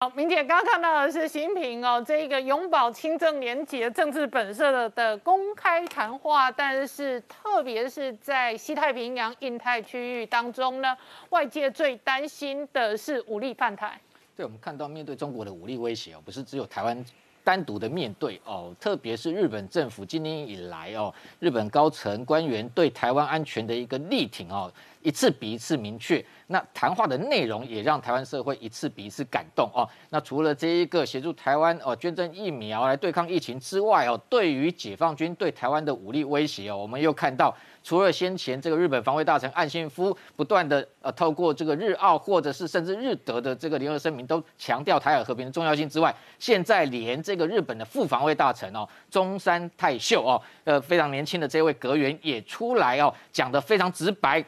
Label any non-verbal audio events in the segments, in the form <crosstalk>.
好，明姐刚刚看到的是习近平哦，这一个永葆清正廉洁政治本色的的公开谈话，但是特别是在西太平洋、印太区域当中呢，外界最担心的是武力犯台。对，我们看到面对中国的武力威胁哦，不是只有台湾单独的面对哦，特别是日本政府今年以来哦，日本高层官员对台湾安全的一个力挺哦。一次比一次明确，那谈话的内容也让台湾社会一次比一次感动哦。那除了这一个协助台湾哦捐赠疫苗来对抗疫情之外哦，对于解放军对台湾的武力威胁哦，我们又看到，除了先前这个日本防卫大臣岸信夫不断的呃透过这个日澳或者是甚至日德的这个联合声明都强调台海和平的重要性之外，现在连这个日本的副防卫大臣哦中山泰秀哦呃非常年轻的这位阁员也出来哦讲得非常直白。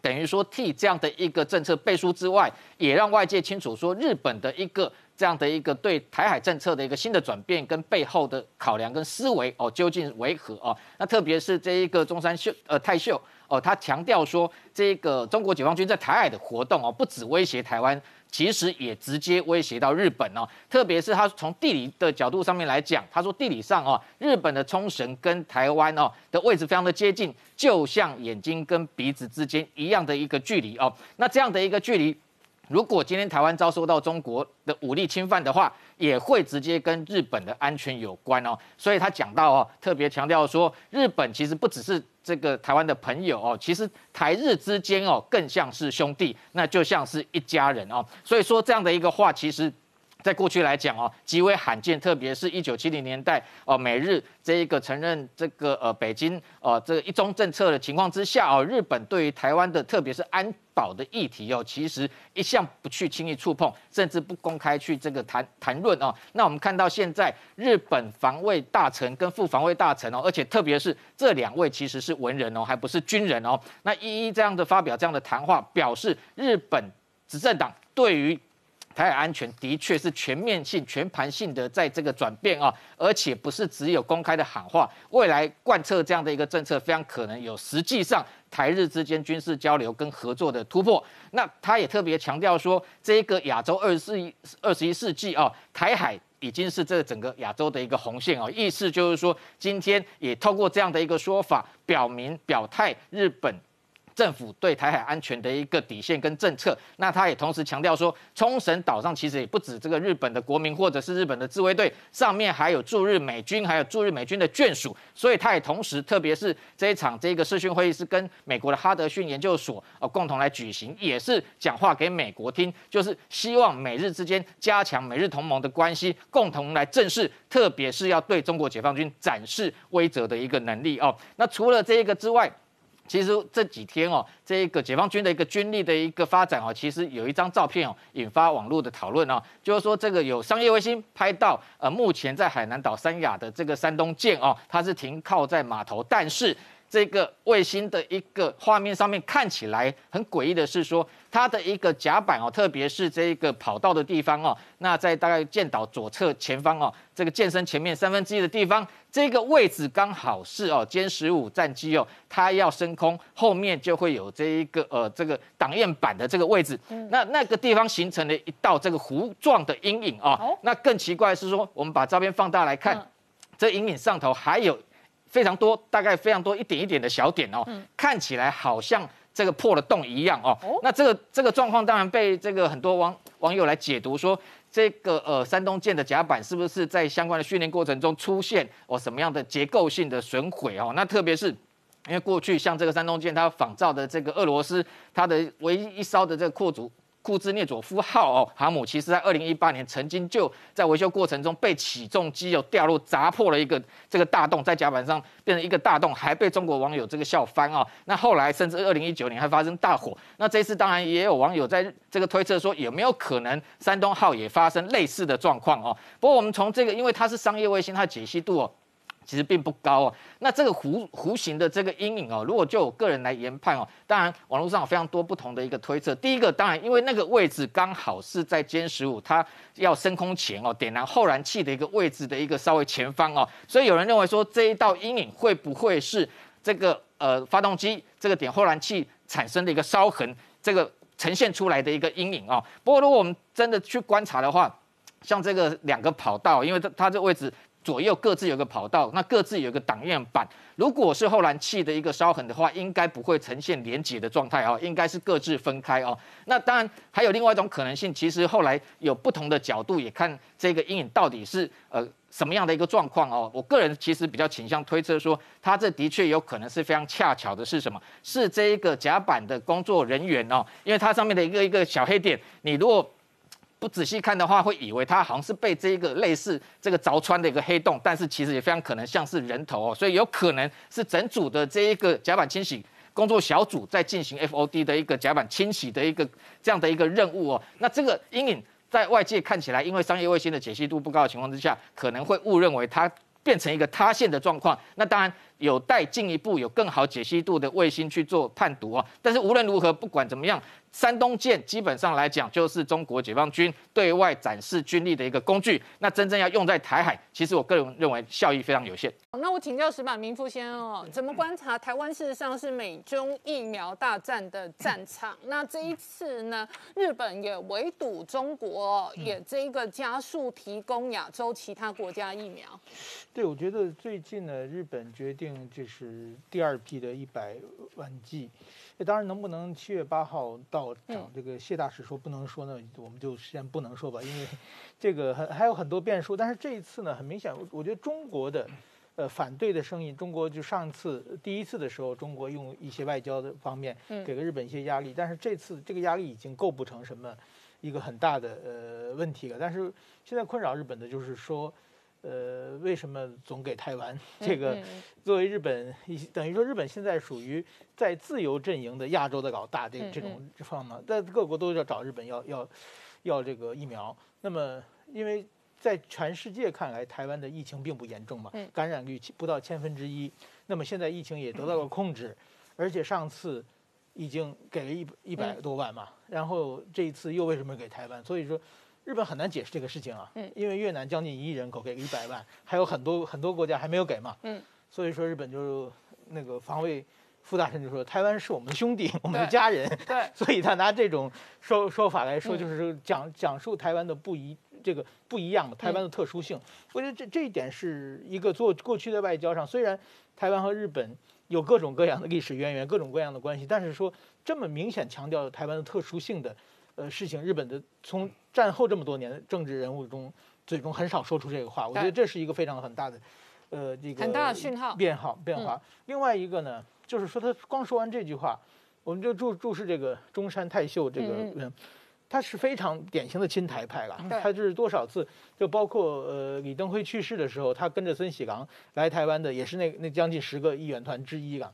等于说替这样的一个政策背书之外，也让外界清楚说日本的一个这样的一个对台海政策的一个新的转变跟背后的考量跟思维哦，究竟为何哦？那特别是这一个中山秀呃泰秀哦，他强调说这个中国解放军在台海的活动哦，不止威胁台湾。其实也直接威胁到日本哦，特别是他从地理的角度上面来讲，他说地理上哦，日本的冲绳跟台湾哦的位置非常的接近，就像眼睛跟鼻子之间一样的一个距离哦。那这样的一个距离，如果今天台湾遭受到中国的武力侵犯的话，也会直接跟日本的安全有关哦。所以他讲到哦，特别强调说，日本其实不只是。这个台湾的朋友哦，其实台日之间哦，更像是兄弟，那就像是一家人哦。所以说这样的一个话，其实。在过去来讲哦，极为罕见，特别是一九七零年代哦，美日这一个承认这个呃北京呃这个一中政策的情况之下哦，日本对于台湾的特别是安保的议题哦，其实一向不去轻易触碰，甚至不公开去这个谈谈论哦。那我们看到现在日本防卫大臣跟副防卫大臣哦，而且特别是这两位其实是文人哦，还不是军人哦，那一一这样的发表这样的谈话，表示日本执政党对于。台海安全的确是全面性、全盘性的在这个转变啊，而且不是只有公开的喊话，未来贯彻这样的一个政策，非常可能有实际上台日之间军事交流跟合作的突破。那他也特别强调说，这个亚洲二十世二十一世纪啊，台海已经是这整个亚洲的一个红线哦，意思就是说，今天也透过这样的一个说法，表明表态日本。政府对台海安全的一个底线跟政策，那他也同时强调说，冲绳岛上其实也不止这个日本的国民或者是日本的自卫队，上面还有驻日美军，还有驻日美军的眷属，所以他也同时，特别是这一场这个视讯会议是跟美国的哈德逊研究所呃共同来举行，也是讲话给美国听，就是希望美日之间加强美日同盟的关系，共同来正视，特别是要对中国解放军展示威慑的一个能力哦。那除了这一个之外，其实这几天哦，这个解放军的一个军力的一个发展哦，其实有一张照片哦，引发网络的讨论哦，就是说这个有商业卫星拍到，呃，目前在海南岛三亚的这个山东舰哦，它是停靠在码头，但是。这个卫星的一个画面上面看起来很诡异的是说，它的一个甲板哦，特别是这个跑道的地方哦，那在大概舰岛左侧前方哦，这个舰身前面三分之一的地方，这个位置刚好是哦歼十五战机哦，它要升空，后面就会有这一个呃这个挡焰板的这个位置，那那个地方形成了一道这个弧状的阴影啊。那更奇怪的是说，我们把照片放大来看，这阴影上头还有。非常多，大概非常多一点一点的小点哦，看起来好像这个破了洞一样哦。那这个这个状况当然被这个很多网网友来解读说，这个呃山东舰的甲板是不是在相关的训练过程中出现哦什么样的结构性的损毁哦？那特别是因为过去像这个山东舰，它仿造的这个俄罗斯它的唯一一艘的这个扩组。库兹涅佐夫号哦航母，其实在二零一八年曾经就在维修过程中被起重机有掉落砸破了一个这个大洞，在甲板上变成一个大洞，还被中国网友这个笑翻哦。那后来甚至二零一九年还发生大火，那这次当然也有网友在这个推测说有没有可能山东号也发生类似的状况哦。不过我们从这个，因为它是商业卫星，它的解析度哦。其实并不高哦。那这个弧弧形的这个阴影哦，如果就我个人来研判哦，当然网络上有非常多不同的一个推测。第一个，当然因为那个位置刚好是在歼十五它要升空前哦，点燃后燃器的一个位置的一个稍微前方哦，所以有人认为说这一道阴影会不会是这个呃发动机这个点后燃器产生的一个烧痕，这个呈现出来的一个阴影哦。不过如果我们真的去观察的话，像这个两个跑道，因为它它这位置。左右各自有个跑道，那各自有个挡焰板。如果是后燃器的一个烧痕的话，应该不会呈现连接的状态哦，应该是各自分开哦。那当然还有另外一种可能性，其实后来有不同的角度也看这个阴影到底是呃什么样的一个状况哦。我个人其实比较倾向推测说，它这的确有可能是非常恰巧的是什么？是这一个甲板的工作人员哦，因为它上面的一个一个小黑点，你如果不仔细看的话，会以为它好像是被这一个类似这个凿穿的一个黑洞，但是其实也非常可能像是人头哦，所以有可能是整组的这一个甲板清洗工作小组在进行 FOD 的一个甲板清洗的一个这样的一个任务哦。那这个阴影在外界看起来，因为商业卫星的解析度不高的情况之下，可能会误认为它变成一个塌陷的状况。那当然有待进一步有更好解析度的卫星去做判读哦。但是无论如何，不管怎么样。山东舰基本上来讲，就是中国解放军对外展示军力的一个工具。那真正要用在台海，其实我个人认为效益非常有限。那我请教石板明夫先生哦，怎么观察台湾？事实上是美中疫苗大战的战场。那这一次呢，日本也围堵中国，也这个加速提供亚洲其他国家疫苗。对，我觉得最近呢，日本决定就是第二批的一百万剂。那当然能不能七月八号到场？这个谢大使说不能说呢，我们就先不能说吧，因为这个很还有很多变数。但是这一次呢，很明显，我觉得中国的呃反对的声音，中国就上次第一次的时候，中国用一些外交的方面给了日本一些压力，但是这次这个压力已经构不成什么一个很大的呃问题了。但是现在困扰日本的就是说。呃，为什么总给台湾？<laughs> 这个作为日本，等于说日本现在属于在自由阵营的亚洲的老大这这种方嘛，在各国都要找日本要要要这个疫苗。那么，因为在全世界看来，台湾的疫情并不严重嘛，感染率不到千分之一。那么现在疫情也得到了 <clears throat> 控制，而且上次已经给了一一百多万嘛，然后这一次又为什么给台湾？所以说。日本很难解释这个事情啊，嗯，因为越南将近一亿人口给一百万，还有很多很多国家还没有给嘛，嗯，所以说日本就那个防卫副大臣就说台湾是我们的兄弟，我们的家人，对，<laughs> 所以他拿这种说说法来说，就是讲讲述台湾的不一这个不一样的台湾的特殊性。我觉得这这一点是一个做过去的外交上，虽然台湾和日本有各种各样的历史渊源，各种各样的关系，但是说这么明显强调台湾的特殊性的。呃，事情日本的从战后这么多年的政治人物中，最终很少说出这个话。我觉得这是一个非常很大的，呃，这个很大的讯号变好变化。另外一个呢，就是说他光说完这句话，我们就注注视这个中山泰秀这个人，他是非常典型的亲台派了。他就是多少次，就包括呃李登辉去世的时候，他跟着孙喜郎来台湾的，也是那那将近十个议员团之一了。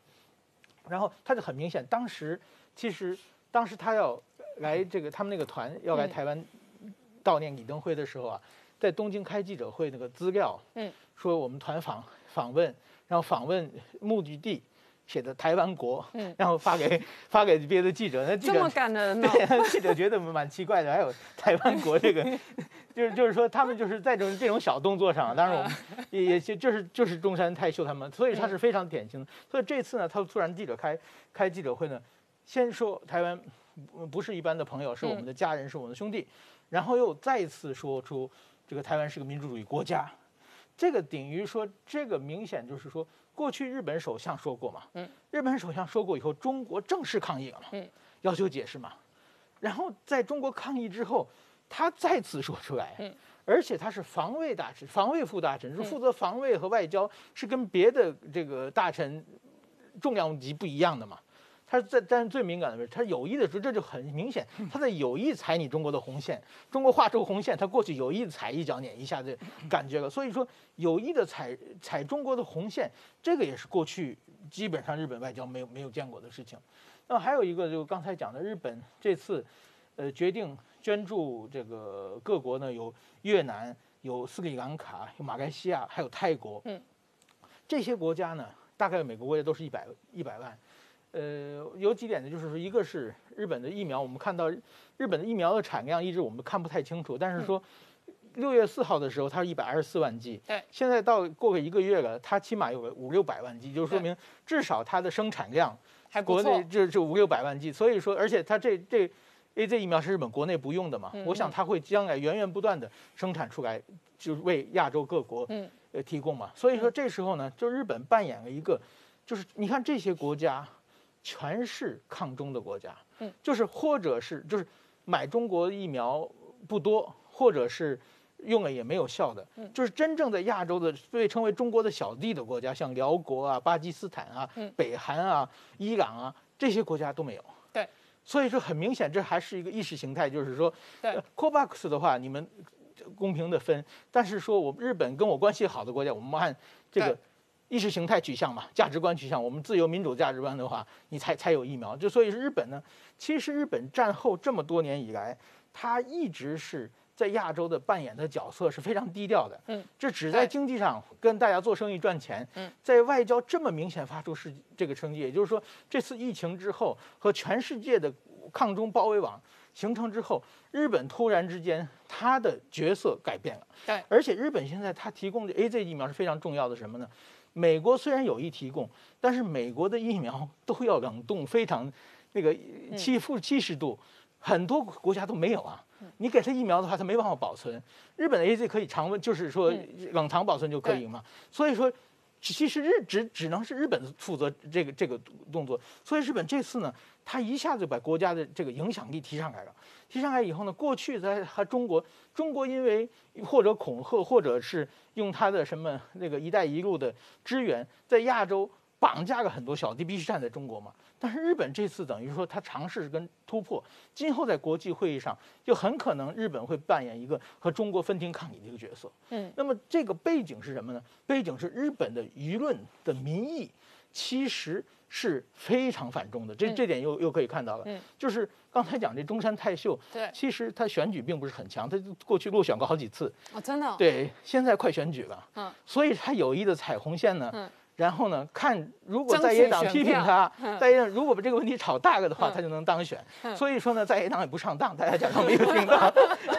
然后他就很明显，当时其实当时他要。来这个他们那个团要来台湾悼念李登辉的时候啊，在东京开记者会那个资料，嗯，说我们团访访问，然后访问目的地写的台湾国，嗯，然后发给 <laughs> 发给别的记者，那记者这么感人呢？对，<laughs> 记者觉得蛮奇怪的，还有台湾国这个，<laughs> 就是就是说他们就是在这种这种小动作上，当然我们也也就就是就是中山泰秀他们，所以他是非常典型的。所以这次呢，他突然记者开开记者会呢，先说台湾。不是一般的朋友，是我们的家人，是我们的兄弟，然后又再次说出这个台湾是个民主主义国家，这个等于说这个明显就是说，过去日本首相说过嘛，嗯，日本首相说过以后，中国正式抗议了嘛，嗯，要求解释嘛，然后在中国抗议之后，他再次说出来，嗯，而且他是防卫大臣，防卫副大臣是负责防卫和外交，是跟别的这个大臣重量级不一样的嘛。他在但是最敏感的是，他有意的时候，这就很明显，他在有意踩你中国的红线。中国画出红线，他过去有意踩一脚碾一下的感觉了。所以说，有意的踩踩中国的红线，这个也是过去基本上日本外交没有没有见过的事情。那么还有一个，就刚才讲的，日本这次呃决定捐助这个各国呢，有越南、有斯里兰卡、有马来西亚，还有泰国。嗯，这些国家呢，大概每个国家都是一百一百万。呃，有几点呢，就是说，一个是日本的疫苗，我们看到日本的疫苗的产量一直我们看不太清楚，但是说六月四号的时候，它是一百二十四万剂，对，现在到过个一个月了，它起码有个五六百万剂，就说明至少它的生产量还国内就就五六百万剂，所以说，而且它这这 A Z 疫苗是日本国内不用的嘛，我想它会将来源源不断的生产出来，就是为亚洲各国呃提供嘛。所以说这时候呢，就日本扮演了一个，就是你看这些国家全是抗中的国家，嗯。就是或者是就是买中国疫苗不多，或者是。用了也没有效的，嗯。就是真正在亚洲的被称为中国的小弟的国家，像辽国啊、巴基斯坦啊、北韩啊、伊朗啊这些国家都没有。对，所以说很明显，这还是一个意识形态，就是说对，COVAX 的话，你们公平的分，但是说我日本跟我关系好的国家，我们按这个意识形态取向嘛，价值观取向，我们自由民主价值观的话，你才才有疫苗。就所以日本呢，其实日本战后这么多年以来，它一直是。在亚洲的扮演的角色是非常低调的，嗯，这只在经济上跟大家做生意赚钱，嗯，在外交这么明显发出是这个成绩，也就是说，这次疫情之后和全世界的抗中包围网形成之后，日本突然之间它的角色改变了，对，而且日本现在它提供的 A Z 疫苗是非常重要的什么呢？美国虽然有意提供，但是美国的疫苗都要冷冻，非常那个七负七十度，很多国家都没有啊。你给他疫苗的话，他没办法保存。日本的 A Z 可以常温，就是说冷藏保存就可以嘛。所以说，其实日只只能是日本负责这个这个动作。所以日本这次呢，他一下子就把国家的这个影响力提上来了。提上来以后呢，过去在和中国，中国因为或者恐吓，或者是用他的什么那个“一带一路”的支援，在亚洲绑架了很多小弟，必须站在中国嘛。但是日本这次等于说他尝试跟突破，今后在国际会议上就很可能日本会扮演一个和中国分庭抗礼的一个角色。嗯，那么这个背景是什么呢？背景是日本的舆论的民意其实是非常反中的，这这点又又可以看到了。嗯，就是刚才讲这中山泰秀，对，其实他选举并不是很强，他过去落选过好几次。哦，真的。对，现在快选举了。嗯，所以他有意的踩红线呢。嗯。然后呢？看如果在野党批评他，在野党如果把这个问题炒大了的话，他就能当选。所以说呢，在野党也不上当，大家假装没有听到。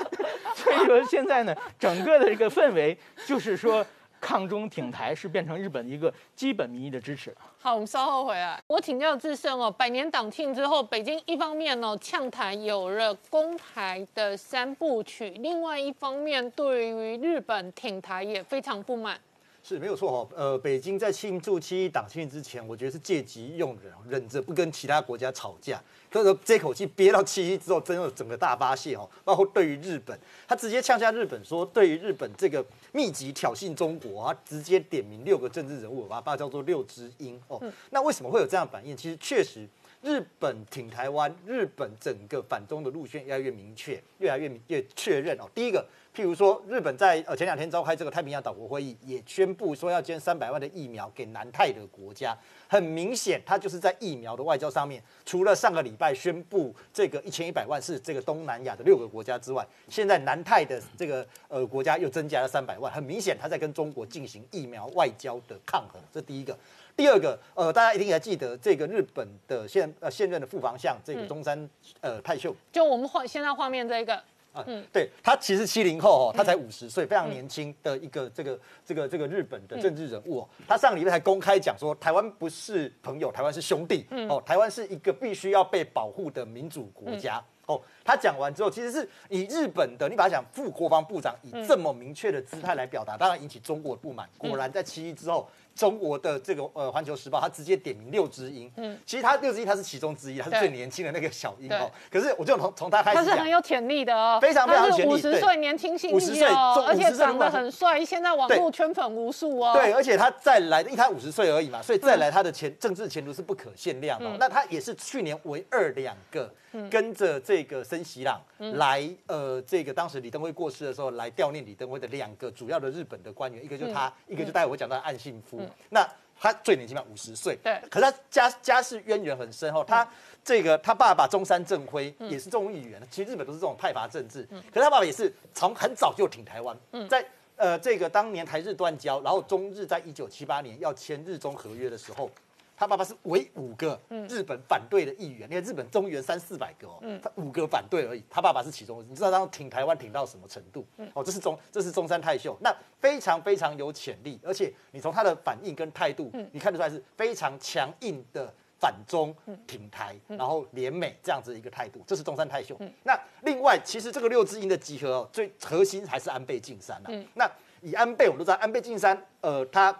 <laughs> 所以说现在呢，整个的这个氛围就是说，抗中挺台是变成日本一个基本民意的支持。好，我们稍后回来。我请教自胜哦，百年党庆之后，北京一方面呢呛台有了攻台的三部曲，另外一方面对于日本挺台也非常不满。是没有错哈，呃，北京在庆祝七一党庆之前，我觉得是借机用人，忍着不跟其他国家吵架，可是这口气憋到七一之后，真的整个大发泄哦。包括对于日本，他直接呛下日本，说对于日本这个密集挑衅中国，他直接点名六个政治人物，把它叫做六只鹰哦。那为什么会有这样反应？其实确实，日本挺台湾，日本整个反中的路线越来越明确，越来越越确认哦。第一个。譬如说，日本在呃前两天召开这个太平洋岛国会议，也宣布说要捐三百万的疫苗给南太的国家。很明显，它就是在疫苗的外交上面，除了上个礼拜宣布这个一千一百万是这个东南亚的六个国家之外，现在南太的这个呃国家又增加了三百万。很明显，它在跟中国进行疫苗外交的抗衡。这第一个。第二个，呃，大家一定还记得这个日本的现呃现任的副防相这个中山呃泰秀，就我们画现在画面这个。嗯，对他其实七零后哦，他才五十岁，非常年轻的一个这个这个这个日本的政治人物哦。他上礼拜才公开讲说，台湾不是朋友，台湾是兄弟哦，台湾是一个必须要被保护的民主国家哦。他讲完之后，其实是以日本的，你把他讲副国防部长以这么明确的姿态来表达，当然引起中国的不满。果然在七一之后。中国的这个呃《环球时报》，他直接点名六只鹰。嗯，其实他六只鹰他是其中之一，他是最年轻的那个小鹰哦。可是我就从从他开始他是很有潜力的哦，非常非常潜力。五十岁年轻性岁，而且长得很帅，现在网络圈粉无数哦。对，而且他再来，因为他五十岁而已嘛，所以再来他的前政治前途是不可限量的。那他也是去年唯二两个跟着这个森喜朗来呃这个当时李登辉过世的时候来悼念李登辉的两个主要的日本的官员，一个就是他，一个就待会我讲到岸信夫。那他最年轻嘛，五十岁。对。可是他家家世渊源很深哦，他这个他爸爸中山正辉也是众议员，其实日本都是这种派阀政治。嗯。可是他爸爸也是从很早就挺台湾。嗯。在呃这个当年台日断交，然后中日在一九七八年要签日中合约的时候。他爸爸是唯五个日本反对的议员，你看日本中原三四百个哦，他五个反对而已，他爸爸是其中，你知道他挺台湾挺到什么程度？哦，这是中这是中山泰秀，那非常非常有潜力，而且你从他的反应跟态度，你看得出来是非常强硬的。反中、挺台，然后联美这样子一个态度，这是中山泰秀。那另外，其实这个六支鹰的集合哦，最核心还是安倍晋三啊。那以安倍，我们都知道安倍晋三，呃，他。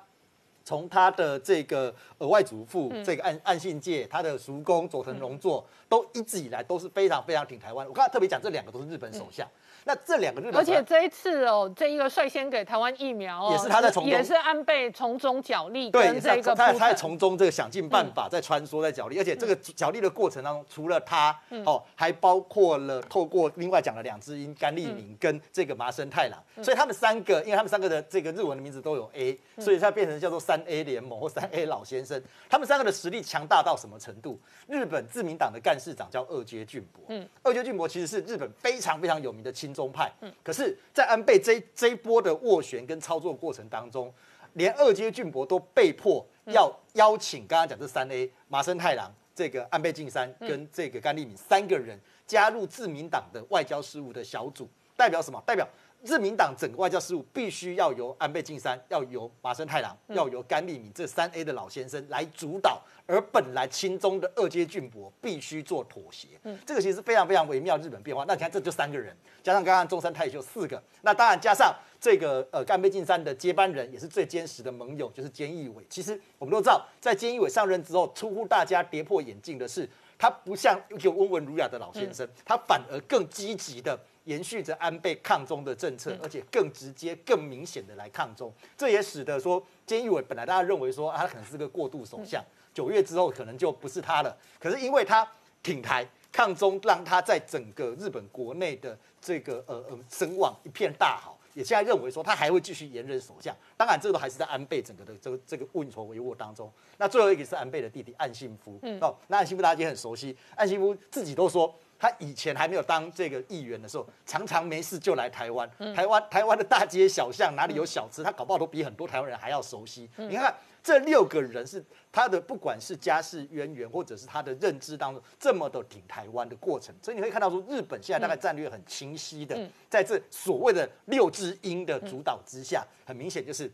从他的这个呃外祖父，这个岸岸信介，他的叔公佐藤荣作，都一直以来都是非常非常挺台湾。我刚才特别讲，这两个都是日本首相。那这两个日本，而且这一次哦，这一个率先给台湾疫苗哦，也是他在从中，也是安倍从中角力，对，这个他他在从中这个想尽办法在穿梭在角力，而且这个角力的过程当中，除了他哦，还包括了透过另外讲了两只鹰甘利明跟这个麻生太郎，所以他们三个，因为他们三个的这个日文的名字都有 A，所以它变成叫做三 A 联盟或三 A 老先生。他们三个的实力强大到什么程度？日本自民党的干事长叫二阶俊博，嗯，二阶俊博其实是日本非常非常有名的亲中派，嗯，可是，在安倍这这一波的斡旋跟操作过程当中，连二阶俊博都被迫要邀请刚刚讲这三 A 麻生太郎、这个安倍晋三跟这个甘利敏三个人加入自民党的外交事务的小组，代表什么？代表自民党整个外交事务必须要由安倍晋三、要由麻生太郎、要由甘利敏这三 A 的老先生来主导。而本来亲中的二阶俊博必须做妥协，嗯，这个其实非常非常微妙日本变化。那你看，这就三个人，加上刚刚中山太秀四个，那当然加上这个呃干杯晋三的接班人，也是最坚实的盟友，就是菅义伟。其实我们都知道，在菅义伟上任之后，出乎大家跌破眼镜的是，他不像一个温文儒雅的老先生，他反而更积极的延续着安倍抗中的政策，而且更直接、更明显的来抗中。这也使得说菅义伟本来大家认为说他可能是个过渡首相。九月之后可能就不是他了，可是因为他挺台抗中，让他在整个日本国内的这个呃呃声望一片大好，也现在认为说他还会继续延任首相。当然，这个都还是在安倍整个的这个这个运筹帷幄当中。那最后一个是安倍的弟弟岸信夫，哦，那岸信夫大家也很熟悉，岸信夫自己都说，他以前还没有当这个议员的时候，常常没事就来台湾，台湾台湾的大街小巷哪里有小吃，他搞不好都比很多台湾人还要熟悉。你看。这六个人是他的，不管是家世渊源，或者是他的认知当中，这么的挺台湾的过程，所以你会看到说，日本现在大概战略很清晰的，在这所谓的六只鹰的主导之下，很明显就是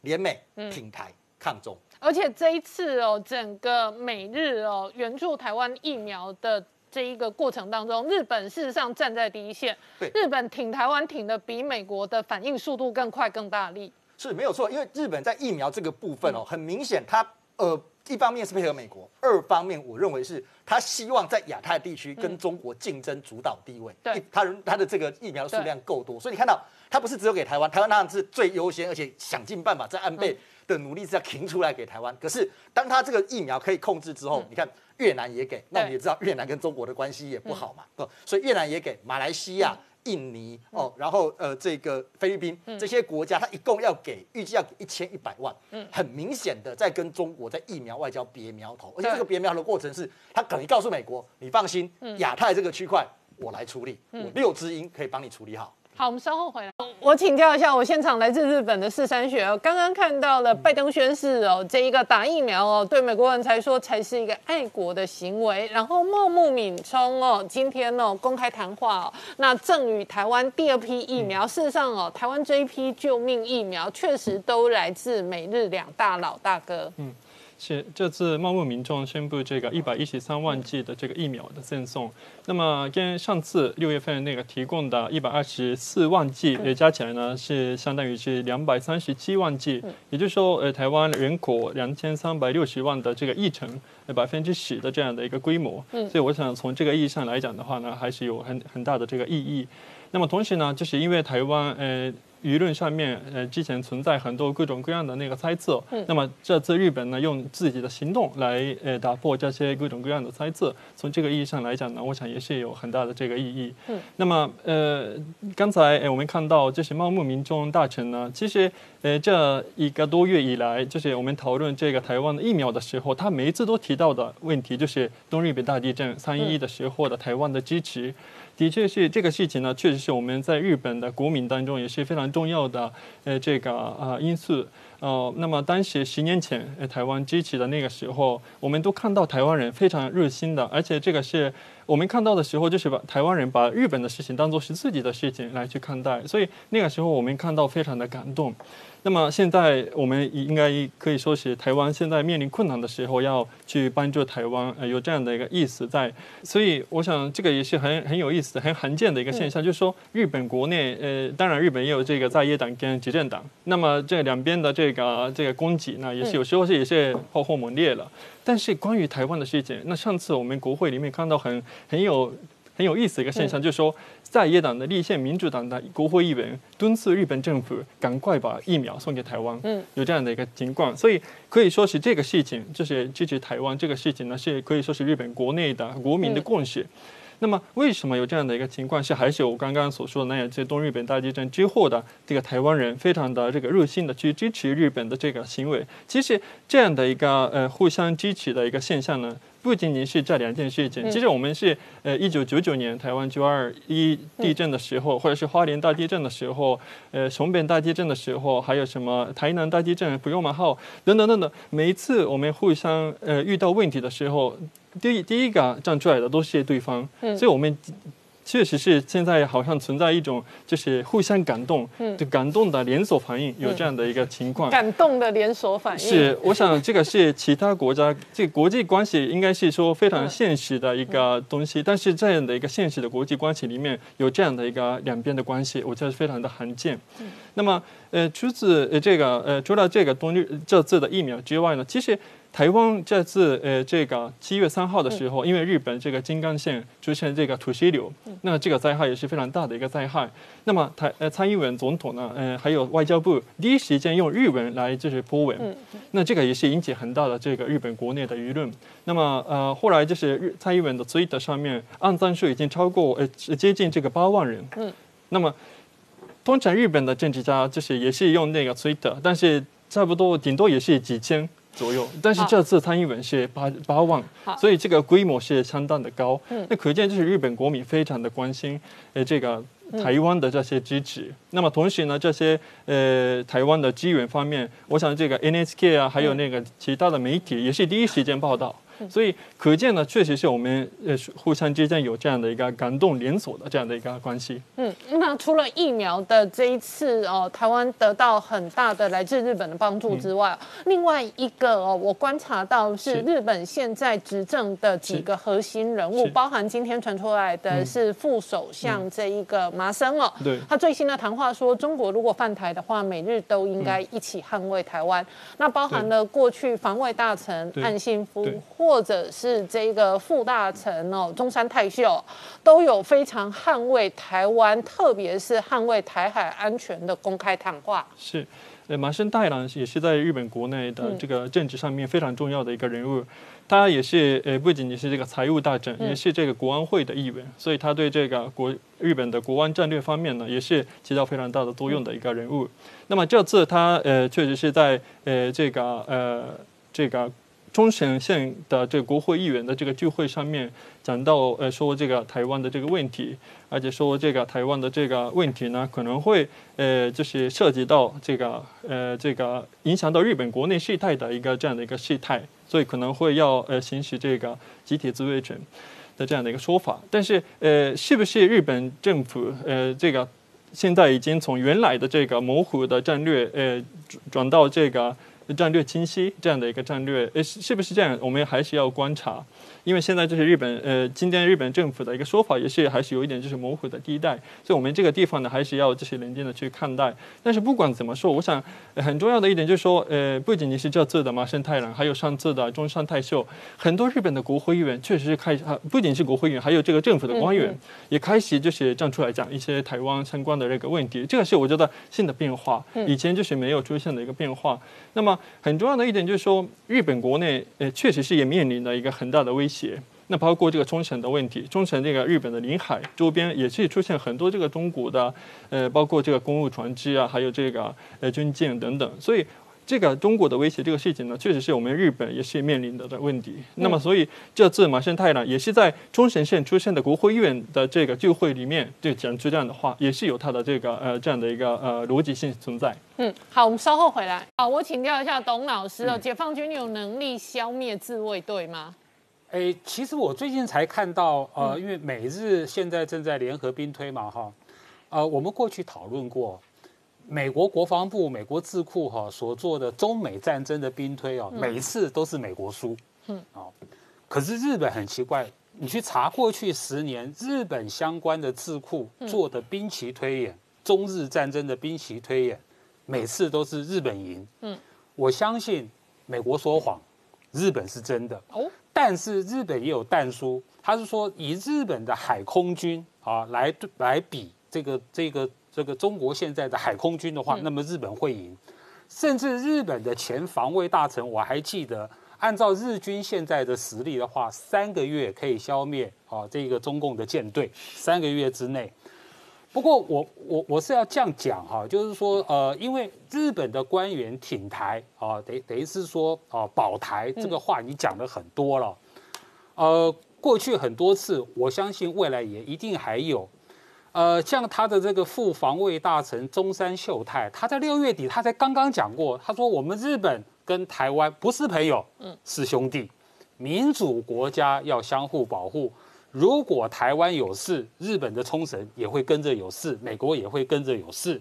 联美挺台抗中。而且这一次哦，整个美日哦援助台湾疫苗的这一个过程当中，日本事实上站在第一线，日本挺台湾挺的比美国的反应速度更快更大力。是没有错，因为日本在疫苗这个部分哦，很明显，它呃一方面是配合美国，二方面我认为是他希望在亚太地区跟中国竞争主导地位。对，他他的这个疫苗数量够多，所以你看到他不是只有给台湾，台湾当然是最优先，而且想尽办法在安倍的努力之下停出来给台湾。可是当他这个疫苗可以控制之后，你看越南也给，那我们也知道越南跟中国的关系也不好嘛，不，所以越南也给，马来西亚。印尼哦，然后呃，这个菲律宾这些国家，它一共要给，预计要给一千一百万。嗯，很明显的在跟中国在疫苗外交别苗头，而且这个别苗的过程是，他可能告诉美国，你放心，亚太这个区块我来处理，我六支鹰可以帮你处理好。好，我们稍后回来。我请教一下，我现场来自日本的四山学哦，刚刚看到了拜登宣誓哦，这一个打疫苗哦，对美国人才说才是一个爱国的行为。然后茂木敏充哦，今天哦公开谈话哦，那赠予台湾第二批疫苗。事实上哦，台湾这一批救命疫苗确实都来自美日两大老大哥。嗯。是这次茂木民众宣布这个一百一十三万剂的这个疫苗的赠送，那么跟上次六月份那个提供的一百二十四万剂也加起来呢，是相当于是两百三十七万剂，也就是说，呃，台湾人口两千三百六十万的这个议程，百分之十的这样的一个规模，所以我想从这个意义上来讲的话呢，还是有很很大的这个意义。那么同时呢，就是因为台湾，呃。舆论上面，呃，之前存在很多各种各样的那个猜测。嗯。那么这次日本呢，用自己的行动来，呃，打破这些各种各样的猜测。从这个意义上来讲呢，我想也是有很大的这个意义。嗯。那么，呃，刚才，呃，我们看到就是茂木民众大臣呢，其实，呃，这一个多月以来，就是我们讨论这个台湾的疫苗的时候，他每一次都提到的问题，就是东日本大地震三一一的时候的台湾的支持。的确是这个事情呢，确实是我们在日本的国民当中也是非常重要的呃这个呃因素。呃，那么当时十年前，呃，台湾支持的那个时候，我们都看到台湾人非常热心的，而且这个是我们看到的时候，就是把台湾人把日本的事情当做是自己的事情来去看待，所以那个时候我们看到非常的感动。那么现在我们应该可以说是台湾现在面临困难的时候，要去帮助台湾，呃，有这样的一个意思在。所以我想这个也是很很有意思、很罕见的一个现象，就是说日本国内，呃，当然日本也有这个在野党跟执政党，那么这两边的这个这个攻击呢，也是有时候是也是炮火猛烈了。但是关于台湾的事情，那上次我们国会里面看到很很有很有意思的一个现象，就是说。在野党的立宪民主党的国会议员敦促日本政府赶快把疫苗送给台湾，嗯，有这样的一个情况，所以可以说是这个事情，就是支持台湾这个事情呢，是可以说是日本国内的国民的共识。那么为什么有这样的一个情况？是还是我刚刚所说的那样，在东日本大地震之后的这个台湾人非常的这个热心的去支持日本的这个行为？其实这样的一个呃互相支持的一个现象呢？不仅仅是这两件事情，其实我们是呃一九九九年台湾九二一地震的时候，或者是花莲大地震的时候，呃熊本大地震的时候，还有什么台南大地震、福用马号等等等等，每一次我们互相呃遇到问题的时候，第第一个站出来的都是对方，所以我们。确实是现在好像存在一种就是互相感动，就感动的连锁反应，有这样的一个情况。感动的连锁反应是，我想这个是其他国家这国际关系应该是说非常现实的一个东西，但是这样的一个现实的国际关系里面有这样的一个两边的关系，我觉得非常的罕见。那么呃，除此呃这个呃除了这个东日这次的疫苗之外呢，其实。台湾这次呃，这个七月三号的时候，因为日本这个金刚县出现这个土石流，那这个灾害也是非常大的一个灾害。那么台呃蔡英文总统呢，呃还有外交部第一时间用日文来就是播文，那这个也是引起很大的这个日本国内的舆论。那么呃后来就是日蔡英文的 Twitter 上面按赞数已经超过呃接近这个八万人。嗯，那么通常日本的政治家就是也是用那个 Twitter，但是差不多顶多也是几千。左右，但是这次参议文是八八万，所以这个规模是相当的高。那可见就是日本国民非常的关心，呃，这个台湾的这些支持。那么同时呢，这些呃台湾的资源方面，我想这个 NHK 啊，还有那个其他的媒体也是第一时间报道。所以可见呢，确实是我们呃互相之间有这样的一个感动连锁的这样的一个关系。嗯，那除了疫苗的这一次哦，台湾得到很大的来自日本的帮助之外，另外一个哦，我观察到是日本现在执政的几个核心人物，包含今天传出来的是副首相这一个麻生哦，对，他最新的谈话说，中国如果犯台的话，美日都应该一起捍卫台湾。那包含了过去防卫大臣岸信夫。或者是这个副大臣哦，中山泰秀都有非常捍卫台湾，特别是捍卫台海安全的公开谈话。是，呃，麻生太郎也是在日本国内的这个政治上面非常重要的一个人物。他也是呃，不仅仅是这个财务大臣，也是这个国安会的议员，所以他对这个国日本的国安战略方面呢，也是起到非常大的作用的一个人物。那么这次他呃，确实是在呃这个呃这个。冲绳县的这国会议员的这个聚会上面讲到，呃，说这个台湾的这个问题，而且说这个台湾的这个问题呢，可能会呃，就是涉及到这个呃，这个影响到日本国内事态的一个这样的一个事态，所以可能会要呃行使这个集体自卫权的这样的一个说法。但是呃，是不是日本政府呃这个现在已经从原来的这个模糊的战略呃转到这个？战略清晰这样的一个战略，呃，是不是这样？我们还是要观察。因为现在就是日本，呃，今天日本政府的一个说法也是还是有一点就是模糊的地带，所以我们这个地方呢还是要就是冷静的去看待。但是不管怎么说，我想很重要的一点就是说，呃，不仅仅是这次的麻生太郎，还有上次的中山泰秀，很多日本的国会议员确实是开始，不仅是国会议员，还有这个政府的官员也开始就是站出来讲一些台湾相关的这个问题。这个是我觉得新的变化，以前就是没有出现的一个变化。那么很重要的一点就是说，日本国内呃确实是也面临了一个很大的威胁。那包括这个冲绳的问题，冲绳这个日本的领海周边也是出现很多这个中国的，呃，包括这个公务船只啊，还有这个呃军舰等等，所以这个中国的威胁这个事情呢，确实是我们日本也是面临的的问题。那么，所以这次马生太郎也是在冲绳县出现的国会议员的这个聚会里面，就讲出这样的话，也是有他的这个呃这样的一个呃逻辑性存在。嗯，好，我们稍后回来。好，我请教一下董老师哦，解放军有能力消灭自卫队吗？哎，其实我最近才看到，呃，因为美日现在正在联合兵推嘛，哈，呃，我们过去讨论过，美国国防部、美国智库哈所做的中美战争的兵推哦，每一次都是美国输，嗯，哦，可是日本很奇怪，你去查过去十年日本相关的智库做的兵棋推演，中日战争的兵棋推演，每次都是日本赢，嗯，我相信美国说谎，日本是真的，哦。但是日本也有弹书，他是说以日本的海空军啊来来比这个这个这个中国现在的海空军的话，那么日本会赢。甚至日本的前防卫大臣我还记得，按照日军现在的实力的话，三个月可以消灭啊这个中共的舰队，三个月之内。不过我我我是要这样讲哈，就是说呃，因为日本的官员挺台啊，等等于是说啊保台这个话你讲的很多了，呃，过去很多次，我相信未来也一定还有，呃，像他的这个副防卫大臣中山秀太，他在六月底他才刚刚讲过，他说我们日本跟台湾不是朋友，嗯，是兄弟，民主国家要相互保护。如果台湾有事，日本的冲绳也会跟着有事，美国也会跟着有事。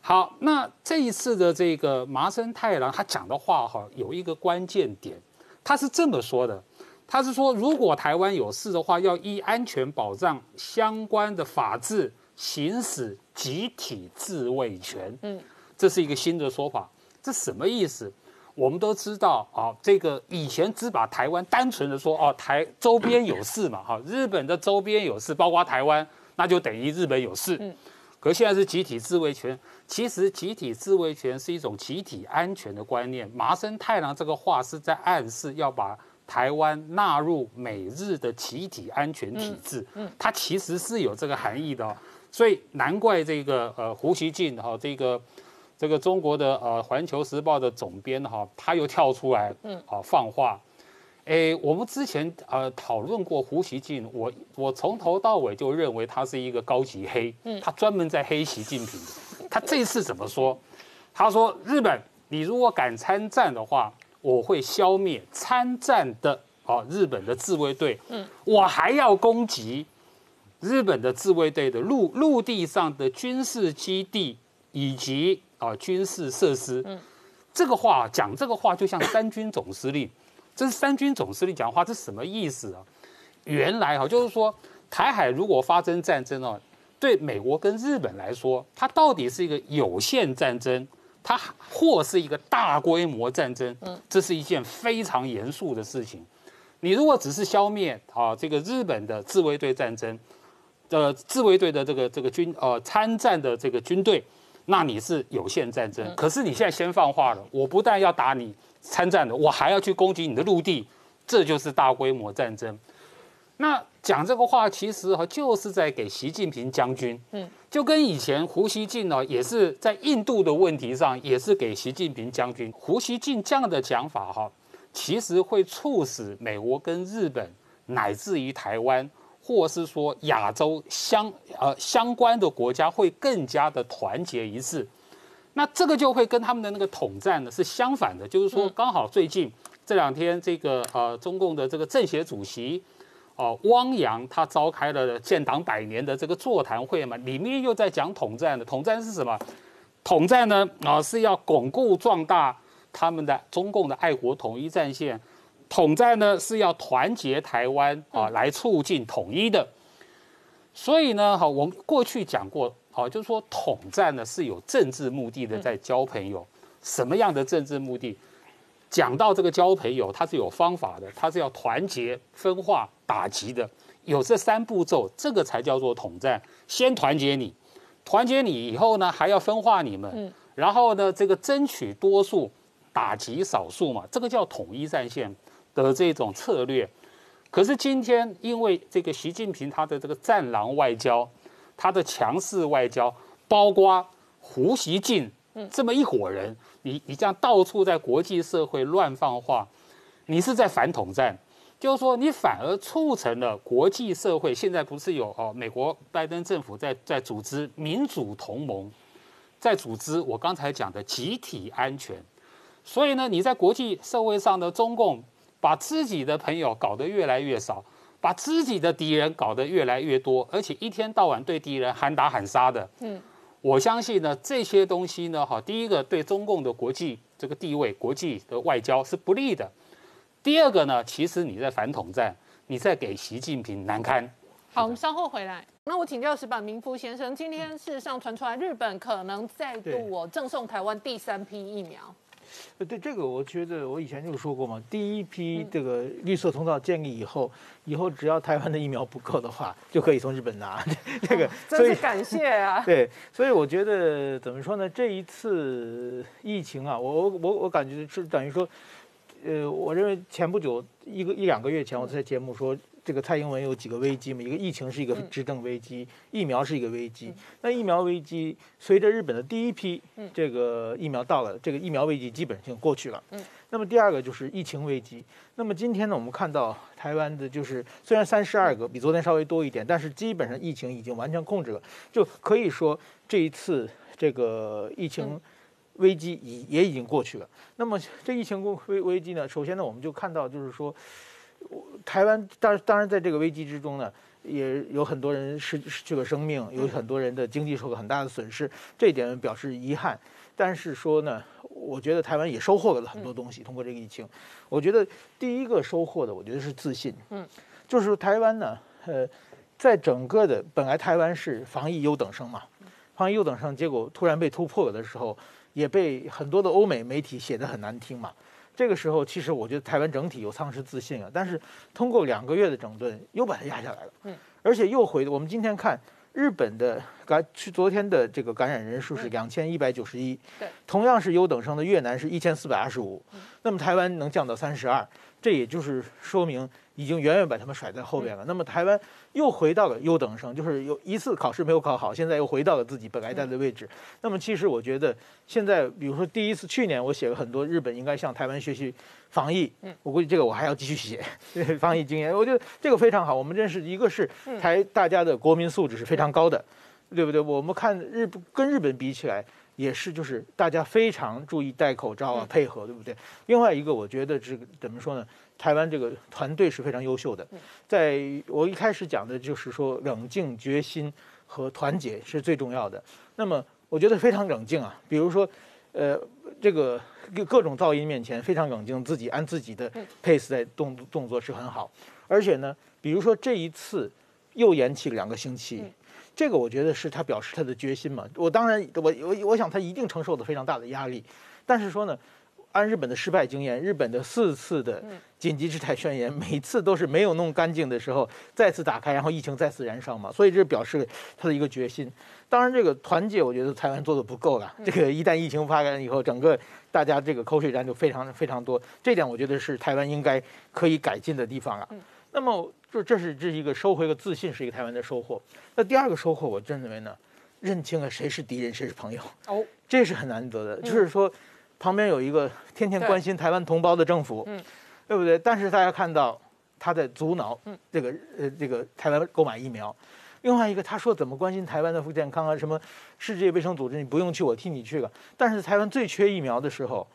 好，那这一次的这个麻生太郎他讲的话哈，有一个关键点，他是这么说的，他是说如果台湾有事的话，要依安全保障相关的法制行使集体自卫权。嗯，这是一个新的说法，这什么意思？我们都知道啊，这个以前只把台湾单纯的说哦，台周边有事嘛，哈，日本的周边有事，包括台湾，那就等于日本有事。嗯。可现在是集体自卫权，其实集体自卫权是一种集体安全的观念。麻生太郎这个话是在暗示要把台湾纳入美日的集体安全体制。嗯。它其实是有这个含义的哦，所以难怪这个呃胡锡进哈这个。这个中国的呃《环球时报》的总编哈，他又跳出来，嗯，啊放话，哎，我们之前呃讨论过胡锡进，我我从头到尾就认为他是一个高级黑，嗯，他专门在黑习近平。他这次怎么说？他说日本，你如果敢参战的话，我会消灭参战的啊日本的自卫队，嗯，我还要攻击日本的自卫队的陆陆地上的军事基地以及。啊，军事设施，嗯，这个话讲这个话就像三军总司令，这是三军总司令讲话，这什么意思啊？原来哈，就是说台海如果发生战争哦，对美国跟日本来说，它到底是一个有限战争，它或是一个大规模战争，嗯，这是一件非常严肃的事情。你如果只是消灭啊这个日本的自卫队战争，呃，自卫队的这个这个军呃参战的这个军队。那你是有限战争，可是你现在先放话了，我不但要打你参战的，我还要去攻击你的陆地，这就是大规模战争。那讲这个话，其实哈就是在给习近平将军，嗯，就跟以前胡锡进呢，也是在印度的问题上，也是给习近平将军。胡锡进这样的讲法哈，其实会促使美国跟日本，乃至于台湾。或是说亚洲相呃相关的国家会更加的团结一致，那这个就会跟他们的那个统战呢是相反的，就是说刚好最近这两天这个呃中共的这个政协主席哦汪洋他召开了建党百年的这个座谈会嘛，里面又在讲统战的，统战是什么？统战呢啊是要巩固壮大他们的中共的爱国统一战线。统战呢是要团结台湾啊，来促进统一的。所以呢，哈，我们过去讲过，好，就是说统战呢是有政治目的的，在交朋友。什么样的政治目的？讲到这个交朋友，它是有方法的，它是要团结、分化、打击的，有这三步骤，这个才叫做统战。先团结你，团结你以后呢，还要分化你们，然后呢，这个争取多数，打击少数嘛，这个叫统一战线。的这种策略，可是今天因为这个习近平他的这个战狼外交，他的强势外交，包括胡锡进这么一伙人，你你这样到处在国际社会乱放话，你是在反统战。就是说，你反而促成了国际社会现在不是有哦，美国拜登政府在在组织民主同盟，在组织我刚才讲的集体安全。所以呢，你在国际社会上的中共把自己的朋友搞得越来越少，把自己的敌人搞得越来越多，而且一天到晚对敌人喊打喊杀的。嗯，我相信呢，这些东西呢，哈，第一个对中共的国际这个地位、国际的外交是不利的。第二个呢，其实你在反统战，你在给习近平难堪。好，我们稍后回来。那我请教石板明夫先生，今天事实上传出来，日本可能再度我赠送台湾第三批疫苗。呃，对这个，我觉得我以前就说过嘛，第一批这个绿色通道建立以后，以后只要台湾的疫苗不够的话，<laughs> 就可以从日本拿。<laughs> <laughs> 这个，真是感谢啊。对，所以我觉得怎么说呢？这一次疫情啊，我我我我感觉是等于说。呃，我认为前不久一个一两个月前，我在节目说，这个蔡英文有几个危机嘛？一个疫情是一个执政危机，疫苗是一个危机。那疫苗危机随着日本的第一批这个疫苗到了，这个疫苗危机基本性过去了。嗯。那么第二个就是疫情危机。那么今天呢，我们看到台湾的就是虽然三十二个比昨天稍微多一点，但是基本上疫情已经完全控制了，就可以说这一次这个疫情。危机已也已经过去了。那么这疫情危危机呢？首先呢，我们就看到就是说，台湾当当然在这个危机之中呢，也有很多人失失去了生命，有很多人的经济受了很大的损失，这一点表示遗憾。但是说呢，我觉得台湾也收获了很多东西。通过这个疫情，我觉得第一个收获的，我觉得是自信。嗯，就是台湾呢，呃，在整个的本来台湾是防疫优等生嘛，防疫优等生，结果突然被突破了的时候。也被很多的欧美媒体写得很难听嘛，这个时候其实我觉得台湾整体有丧失自信了，但是通过两个月的整顿又把它压下来了，嗯，而且又回我们今天看日本的感去昨天的这个感染人数是两千一百九十一，对，同样是优等生的越南是一千四百二十五，那么台湾能降到三十二，这也就是说明。已经远远把他们甩在后边了。那么台湾又回到了优等生，就是有一次考试没有考好，现在又回到了自己本来在的位置。那么其实我觉得现在，比如说第一次去年我写了很多日本应该向台湾学习防疫，我估计这个我还要继续写 <laughs> 防疫经验。我觉得这个非常好。我们认识一个是台大家的国民素质是非常高的，对不对？我们看日跟日本比起来。也是，就是大家非常注意戴口罩啊，配合，对不对？另外一个，我觉得这个怎么说呢？台湾这个团队是非常优秀的。在我一开始讲的就是说，冷静、决心和团结是最重要的。那么，我觉得非常冷静啊。比如说，呃，这个各种噪音面前非常冷静，自己按自己的 pace 在动动作是很好。而且呢，比如说这一次又延期两个星期。这个我觉得是他表示他的决心嘛。我当然，我我我想他一定承受的非常大的压力。但是说呢，按日本的失败经验，日本的四次的紧急事态宣言，每次都是没有弄干净的时候再次打开，然后疫情再次燃烧嘛。所以这表示他的一个决心。当然，这个团结我觉得台湾做的不够了。这个一旦疫情发展以后，整个大家这个口水战就非常非常多。这点我觉得是台湾应该可以改进的地方了。那么。就这是这是一个收回个自信，是一个台湾的收获。那第二个收获，我真认为呢，认清了谁是敌人，谁是朋友。哦，<laughs> 这是很难得的。就是说，旁边有一个天天关心台湾同胞的政府，嗯，对不对？但是大家看到他在阻挠这个呃这个台湾购买疫苗。另外一个，他说怎么关心台湾的健康啊？什么世界卫生组织你不用去，我替你去了。但是台湾最缺疫苗的时候，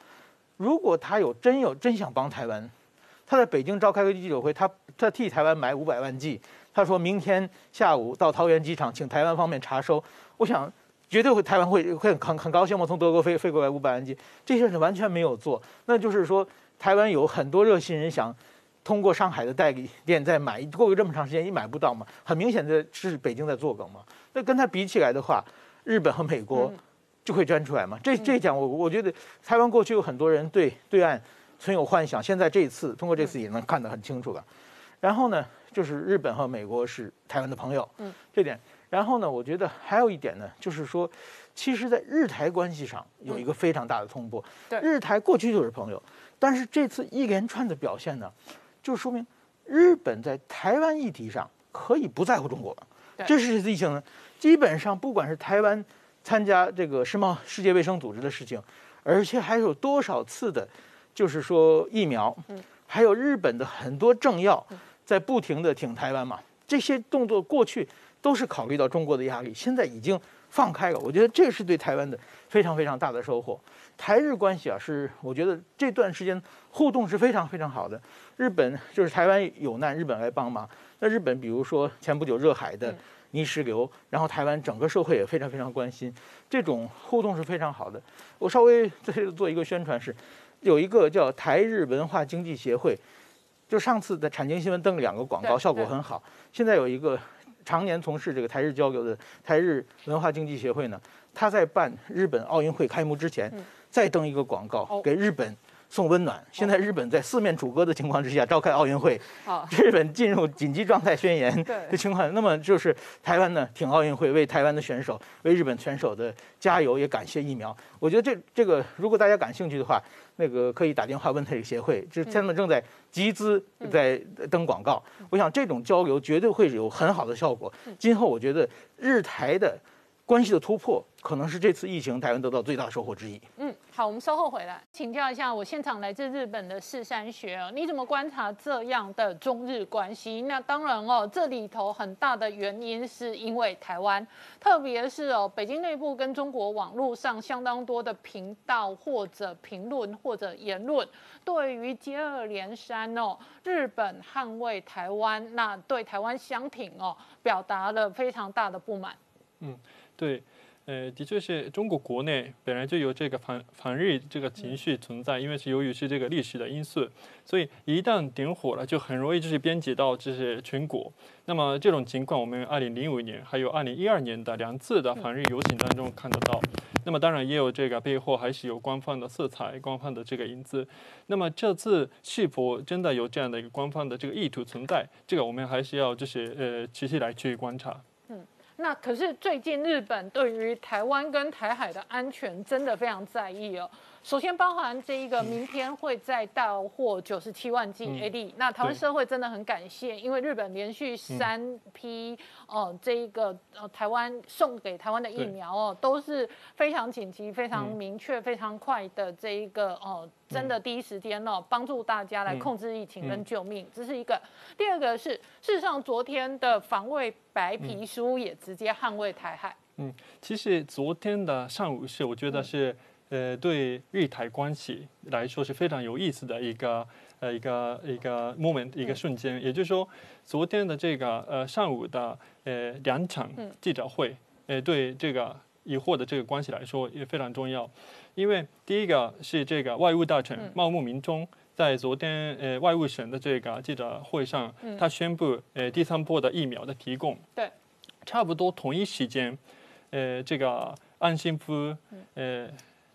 如果他有真有真想帮台湾。他在北京召开个记者会，他他替台湾买五百万剂，他说明天下午到桃园机场，请台湾方面查收。我想绝对会台湾会会很很高兴嘛，从德国飞飞过来五百万剂，这些是完全没有做。那就是说，台湾有很多热心人想通过上海的代理店再买，过个这么长时间也买不到嘛，很明显的是北京在做梗嘛。那跟他比起来的话，日本和美国就会钻出来嘛。这这讲我我觉得台湾过去有很多人对对岸。存有幻想，现在这一次通过这次也能看得很清楚了。然后呢，就是日本和美国是台湾的朋友，嗯，这点。然后呢，我觉得还有一点呢，就是说，其实，在日台关系上有一个非常大的通波。对，日台过去就是朋友，但是这次一连串的表现呢，就说明日本在台湾议题上可以不在乎中国了。这是疫情呢，基本上不管是台湾。参加这个世贸世界卫生组织的事情，而且还有多少次的，就是说疫苗，还有日本的很多政要在不停的挺台湾嘛，这些动作过去都是考虑到中国的压力，现在已经放开了，我觉得这是对台湾的非常非常大的收获。台日关系啊，是我觉得这段时间互动是非常非常好的。日本就是台湾有难，日本来帮忙。那日本比如说前不久热海的泥石流，然后台湾整个社会也非常非常关心，这种互动是非常好的。我稍微在这做一个宣传是，有一个叫台日文化经济协会，就上次的产经新闻登了两个广告，效果很好。现在有一个常年从事这个台日交流的台日文化经济协会呢，他在办日本奥运会开幕之前。再登一个广告，给日本送温暖。现在日本在四面楚歌的情况之下召开奥运会，日本进入紧急状态宣言的情况。那么就是台湾呢，挺奥运会，为台湾的选手，为日本选手的加油，也感谢疫苗。我觉得这这个，如果大家感兴趣的话，那个可以打电话问他这个协会，就是他们正在集资在登广告。我想这种交流绝对会有很好的效果。今后我觉得日台的。关系的突破，可能是这次疫情台湾得到最大收获之一。嗯，好，我们稍后回来请教一下我现场来自日本的四山学，你怎么观察这样的中日关系？那当然哦，这里头很大的原因是因为台湾，特别是哦，北京内部跟中国网络上相当多的频道或者评论或者言论，对于接二连三哦，日本捍卫台湾，那对台湾相挺哦，表达了非常大的不满。嗯。对，呃，的确是中国国内本来就有这个反反日这个情绪存在，因为是由于是这个历史的因素，所以一旦点火了，就很容易就是编辑到就是全国。那么这种情况，我们二零零五年还有二零一二年的两次的反日游行当中看得到。那么当然也有这个背后还是有官方的色彩、官方的这个影子。那么这次是否真的有这样的一个官方的这个意图存在？这个我们还是要就是呃持续来去观察。那可是最近日本对于台湾跟台海的安全真的非常在意哦。首先包含这一个明天会再到货九十七万剂 AD，那台湾社会真的很感谢，因为日本连续三批哦这一个呃台湾送给台湾的疫苗哦都是非常紧急、非常明确、非常快的这一个哦真的第一时间哦帮助大家来控制疫情跟救命，这是一个。第二个是事实上昨天的防卫白皮书也直接捍卫台海。嗯，其实昨天的上午是我觉得是呃对日台关系来说是非常有意思的一个呃一个一个 moment 一个瞬间，也就是说昨天的这个呃上午的呃两场记者会，呃对这个以后的这个关系来说也非常重要，因为第一个是这个外务大臣茂木明中。在昨天，呃，外务省的这个记者会上，他宣布，呃，第三波的疫苗的提供。对，差不多同一时间，呃，这个安信夫，呃，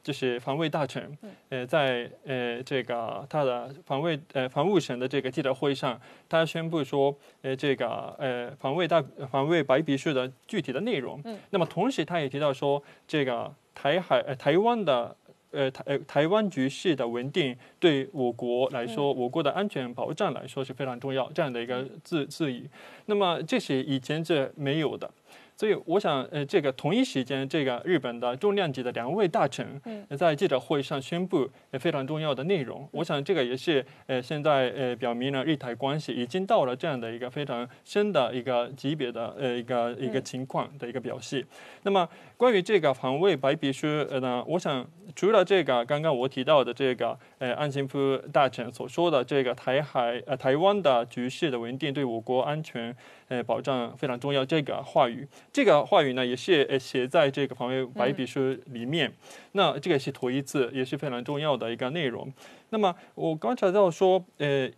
就是防卫大臣，呃，在呃这个他的防卫呃防务省的这个记者会上，他宣布说，呃，这个呃防卫大防卫白皮书的具体的内容。嗯。那么同时，他也提到说，这个台海呃台湾的。呃，台呃台湾局势的稳定对我国来说，我国的安全保障来说是非常重要，这样的一个字字语。那么这是以前这没有的。所以我想，呃，这个同一时间，这个日本的重量级的两位大臣在记者会上宣布非常重要的内容。我想这个也是，呃，现在呃表明了日台关系已经到了这样的一个非常深的一个级别的呃一个一个情况的一个表示。那么关于这个防卫白皮书呃呢，我想除了这个刚刚我提到的这个呃安信夫大臣所说的这个台海呃台湾的局势的稳定对我国安全。呃，保障非常重要。这个话语，这个话语呢，也是呃写在这个防卫白皮书里面。那这个是头一次，也是非常重要的一个内容。那么我观察到说，呃，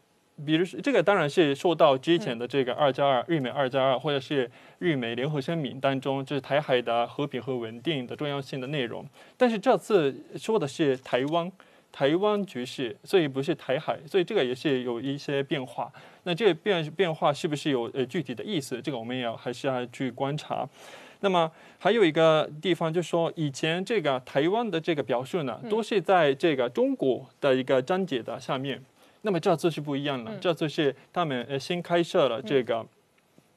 比如说这个当然是受到之前的这个二加二日美二加二，或者是日美联合声明当中，就是台海的和平和稳定的重要性的内容。但是这次说的是台湾。台湾局势，所以不是台海，所以这个也是有一些变化。那这个变变化是不是有呃具体的意思？这个我们也要还是要去观察。那么还有一个地方，就是说以前这个台湾的这个表述呢，都是在这个中国的一个章节的下面。那么这次是不一样了，这次是他们呃新开设了这个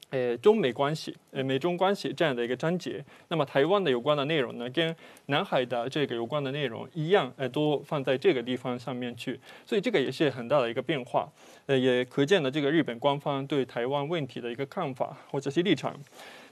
呃，中美关系，呃，美中关系这样的一个章节，那么台湾的有关的内容呢，跟南海的这个有关的内容一样，呃，都放在这个地方上面去，所以这个也是很大的一个变化，呃，也可见了这个日本官方对台湾问题的一个看法或者是立场，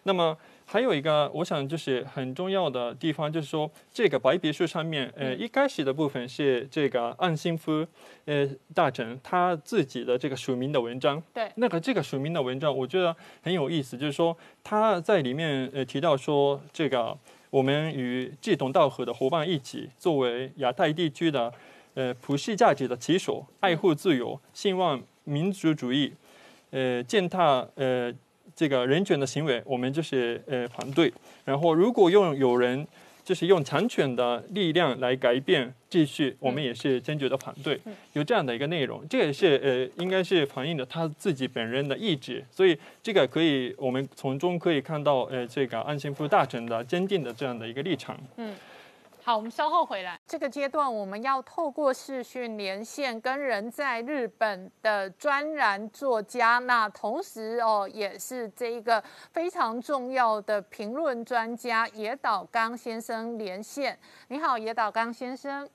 那么。还有一个，我想就是很重要的地方，就是说这个白皮书上面，呃，一开始的部分是这个岸信夫，呃，大臣他自己的这个署名的文章。对。那个这个署名的文章，我觉得很有意思，就是说他在里面呃提到说，这个我们与志同道合的伙伴一起，作为亚太地区的呃普世价值的旗手，爱护自由，兴旺民族主义，呃，践踏呃。这个人权的行为，我们就是呃反对。然后，如果用有人就是用强权的力量来改变秩序，我们也是坚决的反对。有这样的一个内容，这也是呃应该是反映了他自己本人的意志。所以，这个可以我们从中可以看到呃这个安信夫大臣的坚定的这样的一个立场。嗯。好，我们稍后回来。这个阶段，我们要透过视讯连线，跟人在日本的专栏作家，那同时哦，也是这一个非常重要的评论专家野岛刚先生连线。你好，野岛刚先生。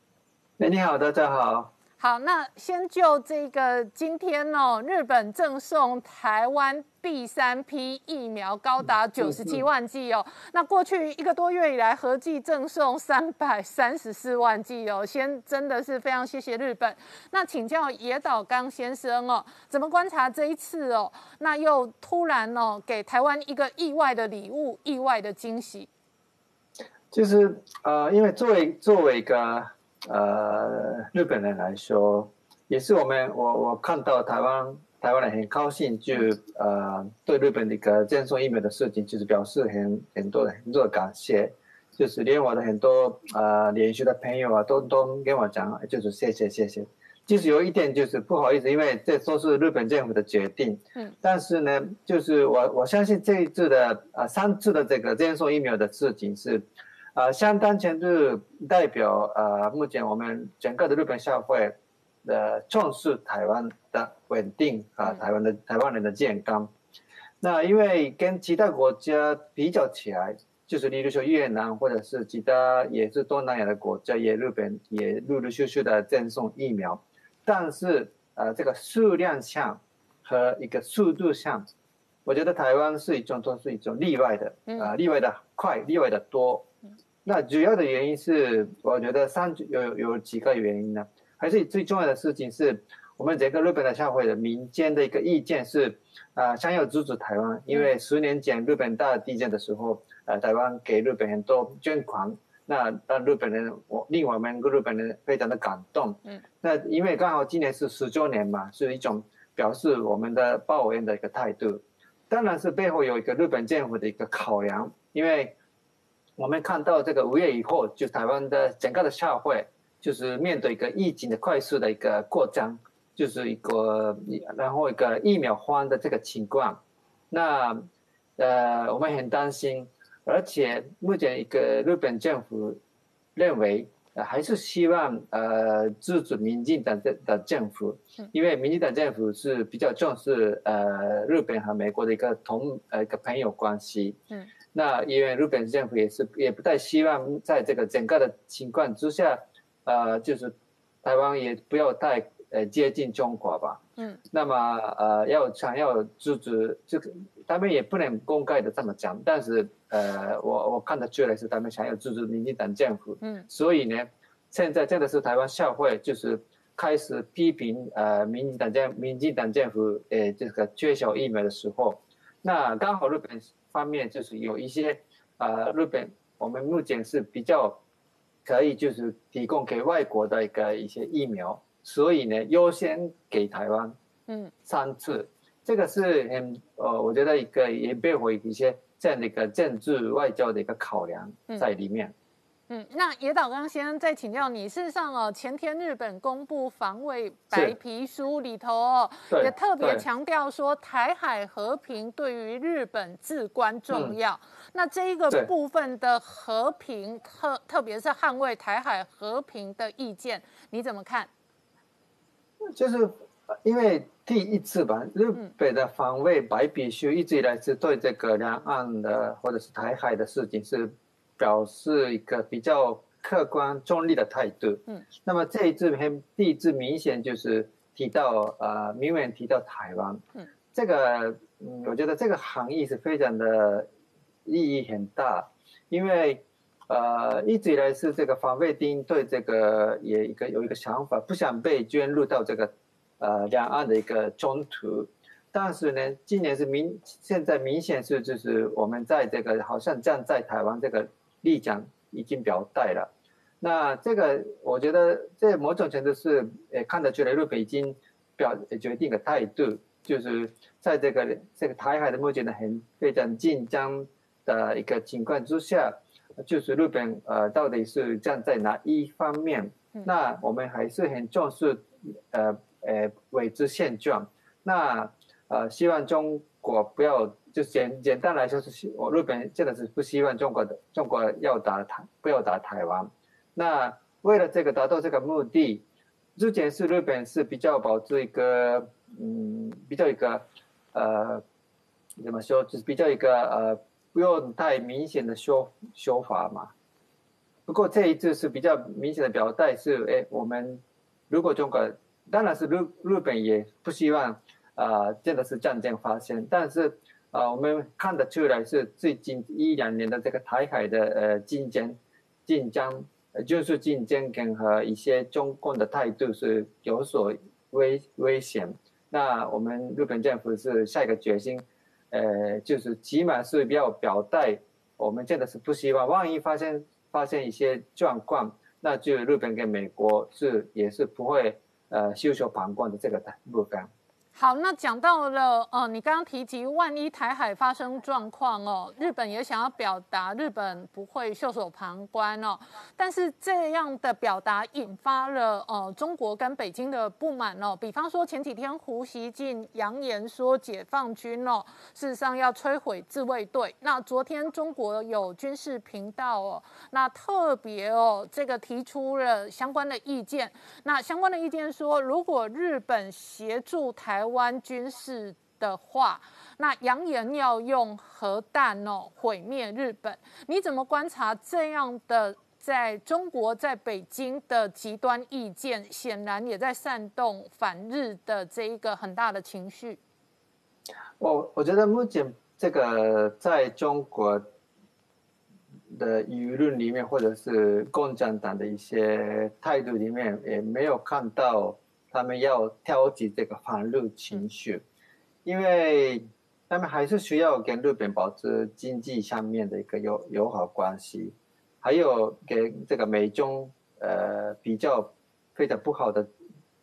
哎，你好，大家好。好，那先就这个今天哦，日本赠送台湾第三批疫苗高达九十七万剂哦。那过去一个多月以来，合计赠送三百三十四万剂哦。先真的是非常谢谢日本。那请教野岛刚先生哦，怎么观察这一次哦？那又突然哦，给台湾一个意外的礼物，意外的惊喜。就是呃，因为作为作为一个。呃，日本人来说，也是我们我我看到台湾台湾人很高兴，就呃对日本的一个赠送疫苗的事情，就是表示很很多的很多的感谢，就是连我的很多呃连续的朋友啊，都都跟我讲，就是谢谢谢谢。就是有一点就是不好意思，因为这都是日本政府的决定，嗯，但是呢，就是我我相信这一次的呃三次的这个赠送疫苗的事情是。呃，相当程度代表呃，目前我们整个的日本社会的重视台湾的稳定啊，台湾的台湾人的健康。那因为跟其他国家比较起来，就是例如说越南或者是其他也是东南亚的国家，也日本也陆陆续续的赠送疫苗，但是呃，这个数量上和一个速度上，我觉得台湾是一种都是一种例外的啊，例外的快，例外的多。那主要的原因是，我觉得三有有几个原因呢，还是最重要的事情是，我们整个日本的社会的民间的一个意见是，啊，想要阻止台湾，因为十年前日本大地震的时候，呃，台湾给日本很多捐款，那让日本人我令我们日本人非常的感动，嗯，那因为刚好今年是十周年嘛，是一种表示我们的报恩的一个态度，当然是背后有一个日本政府的一个考量，因为。我们看到这个五月以后，就台湾的整个的社会，就是面对一个疫情的快速的一个扩张，就是一个然后一个疫苗荒的这个情况。那呃，我们很担心，而且目前一个日本政府认为，还是希望呃支持民进党的的政府，因为民进党政府是比较重视呃日本和美国的一个同呃一个朋友关系。嗯。那因为日本政府也是也不太希望在这个整个的情况之下，呃，就是台湾也不要太呃接近中国吧。嗯。那么呃要想要支持这个，他们也不能公开的这么讲，但是呃我我看得出来是他们想要支持民进党政府。嗯。所以呢，现在真的是台湾社会就是开始批评呃民进党政民进党政府呃这个缺少疫苗的时候，那刚好日本。方面就是有一些，呃，日本我们目前是比较可以就是提供给外国的一个一些疫苗，所以呢优先给台湾，嗯，三次，这个是很呃，我觉得一个也背后一些这样的一个政治外交的一个考量在里面。嗯，那野岛刚先生再请教你，事实上哦，前天日本公布防卫白皮书里头哦，也特别强调说台海和平对于日本至关重要。那这一个部分的和平，特特别是捍卫台海和平的意见，你怎么看？就是因为第一次吧，日本的防卫白皮书一直以来是对这个两岸的或者是台海的事情是表示一个比较客观中立的态度。嗯，那么这一次很第一次明显就是提到呃，明远提到台湾。嗯，这个嗯，我觉得这个含义是非常的意义很大，因为呃一直以来是这个防卫丁对这个也一个有一个想法，不想被卷入到这个。呃，两岸的一个冲突，但是呢，今年是明现在明显是就是我们在这个好像站在台湾这个立场已经表态了。那这个我觉得这某种程度是呃看得出来，日本已经表决定的态度，就是在这个这个台海的目前的很非常紧张的一个情况之下，就是日本呃到底是站在哪一方面？那我们还是很重视呃。呃，维持现状。那呃，希望中国不要，就简简单来说是，我日本真的是不希望中国的中国要打台，不要打台湾。那为了这个达到这个目的，之前是日本是比较保持一个，嗯，比较一个，呃，怎么说，就是比较一个呃，不用太明显的说说法嘛。不过这一次是比较明显的表态，是哎，我们如果中国。当然是日日本也不希望，啊，真的是战争发生。但是，啊，我们看得出来是最近一两年的这个台海的呃竞争，竞争，就是竞争跟和一些中共的态度是有所危危险。那我们日本政府是下一个决心，呃，就是起码是要表态，我们真的是不希望，万一发生发生一些状况，那就日本跟美国是也是不会。呃，袖手旁观的这个部分。好，那讲到了，呃，你刚刚提及，万一台海发生状况哦，日本也想要表达日本不会袖手旁观哦，但是这样的表达引发了呃中国跟北京的不满哦。比方说前几天胡锡进扬言说解放军哦，事实上要摧毁自卫队。那昨天中国有军事频道哦，那特别哦这个提出了相关的意见。那相关的意见说，如果日本协助台。台湾军事的话，那扬言要用核弹哦毁灭日本，你怎么观察这样的在中国在北京的极端意见，显然也在煽动反日的这一个很大的情绪。我我觉得目前这个在中国的舆论里面，或者是共产党的一些态度里面，也没有看到。他们要挑起这个反日情绪，因为他们还是需要跟日本保持经济上面的一个友友好关系，还有跟这个美中呃比较非常不好的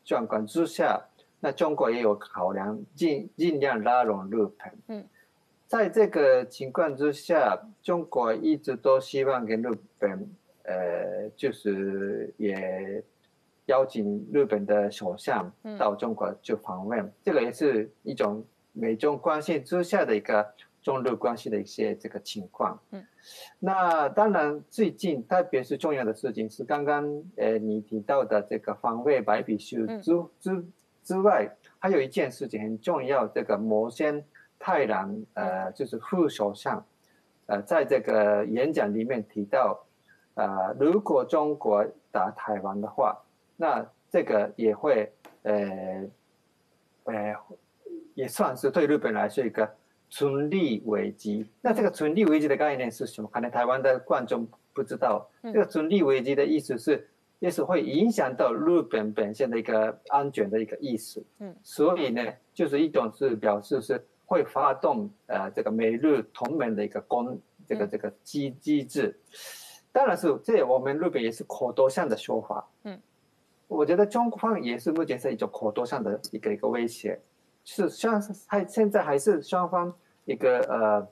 状况之下，那中国也有考量，尽尽量拉拢日本。嗯，在这个情况之下，中国一直都希望跟日本呃就是也。邀请日本的首相到中国去访问，这个也是一种美中关系之下的一个中日关系的一些这个情况。嗯，那当然最近特别是重要的事情是刚刚呃你提到的这个防卫白皮书之之之外，还有一件事情很重要，这个摩先太郎呃就是副首相，呃在这个演讲里面提到，呃如果中国打台湾的话。那这个也会，呃，呃，也算是对日本来说一个存利危机。那这个存利危机的概念是什么？可能台湾的观众不知道。这个存利危机的意思是，也是会影响到日本本身的一个安全的一个意思。嗯，所以呢，就是一种是表示是会发动呃这个美日同盟的一个攻这个这个机机制。当然是这我们日本也是口头上的说法。嗯。我觉得中方也是目前是一种口头上的一个一个威胁，是像还现在还是双方一个呃，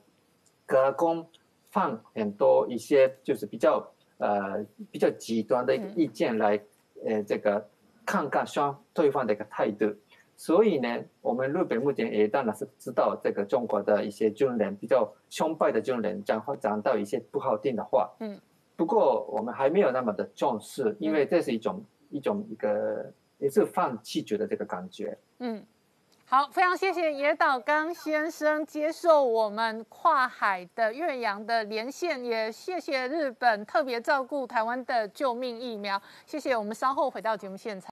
隔空放很多一些就是比较呃比较极端的一个意见来呃这个看看双对方的一个态度，所以呢，我们日本目前也当然是知道这个中国的一些军人比较凶败的军人讲话讲到一些不好听的话，嗯，不过我们还没有那么的重视，因为这是一种。一种一个也是放弃觉的这个感觉。嗯。好，非常谢谢野岛刚先生接受我们跨海的岳阳的连线，也谢谢日本特别照顾台湾的救命疫苗，谢谢。我们稍后回到节目现场。